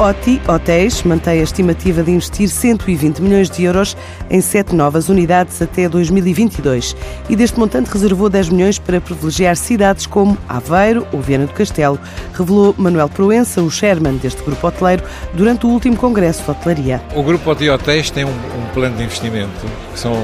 OTI Hotéis mantém a estimativa de investir 120 milhões de euros em sete novas unidades até 2022 e deste montante reservou 10 milhões para privilegiar cidades como Aveiro ou Viana do Castelo, revelou Manuel Proença, o chairman deste grupo hoteleiro, durante o último congresso de hotelaria. O grupo OTI Hotéis tem um, um plano de investimento que são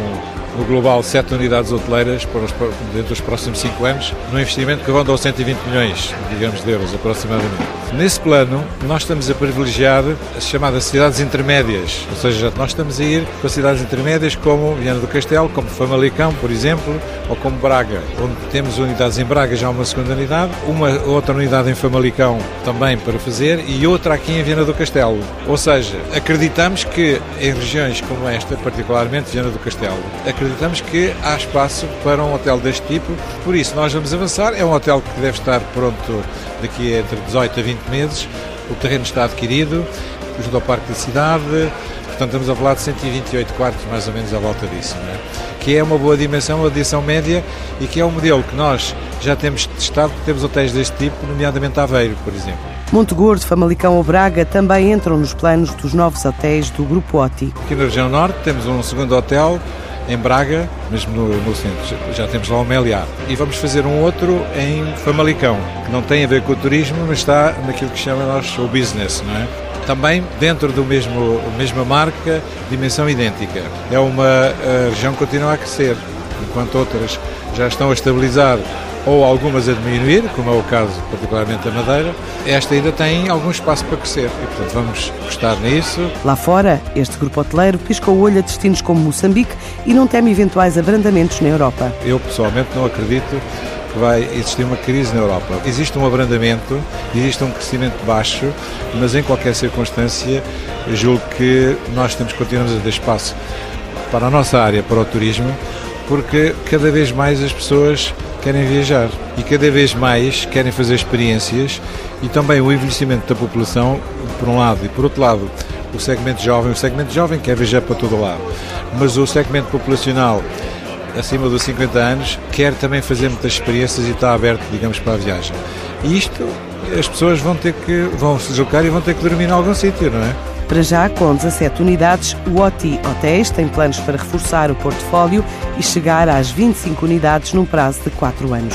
no global sete unidades hoteleiras para os, dentro dos próximos cinco anos, num investimento que ronda aos 120 milhões, digamos, de euros aproximadamente. Nesse plano, nós estamos a privilegiar as chamadas cidades intermédias, ou seja, nós estamos a ir para cidades intermédias como Viana do Castelo, como Famalicão, por exemplo, ou como Braga, onde temos unidades em Braga, já uma segunda unidade, uma outra unidade em Famalicão também para fazer e outra aqui em Viana do Castelo. Ou seja, acreditamos que em regiões como esta, particularmente Viana do Castelo, acreditamos que há espaço para um hotel deste tipo, por isso nós vamos avançar. É um hotel que deve estar pronto daqui a entre 18 a 20 meses. O terreno está adquirido, junto ao Parque da Cidade, portanto estamos a falar de 128 quartos mais ou menos à volta disso, é? que é uma boa dimensão, uma adição média e que é um modelo que nós já temos testado, porque temos hotéis deste tipo, nomeadamente Aveiro, por exemplo. Monte Gordo, Famalicão ou Braga também entram nos planos dos novos hotéis do Grupo OTI. Aqui na região norte temos um segundo hotel em Braga, mesmo no, no centro. Já temos lá o Meliá. E vamos fazer um outro em Famalicão, que não tem a ver com o turismo, mas está naquilo que chamamos o business, não é? Também dentro do mesmo mesma marca, dimensão idêntica. É uma região que continua a crescer, enquanto outras já estão a estabilizar ou algumas a diminuir, como é o caso particularmente da Madeira, esta ainda tem algum espaço para crescer e, portanto, vamos apostar nisso. Lá fora, este grupo hoteleiro pisca o olho a destinos como Moçambique e não teme eventuais abrandamentos na Europa. Eu, pessoalmente, não acredito que vai existir uma crise na Europa. Existe um abrandamento, existe um crescimento baixo, mas em qualquer circunstância, julgo que nós temos continuamos a ter espaço para a nossa área, para o turismo, porque cada vez mais as pessoas querem viajar e cada vez mais querem fazer experiências e também o envelhecimento da população, por um lado, e por outro lado, o segmento jovem. O segmento jovem quer viajar para todo lado, mas o segmento populacional acima dos 50 anos quer também fazer muitas experiências e está aberto, digamos, para a viagem. E isto as pessoas vão ter que vão se deslocar e vão ter que dormir em algum sítio, não é? Para já, com 17 unidades, o OTI Hotéis tem planos para reforçar o portfólio e chegar às 25 unidades num prazo de 4 anos.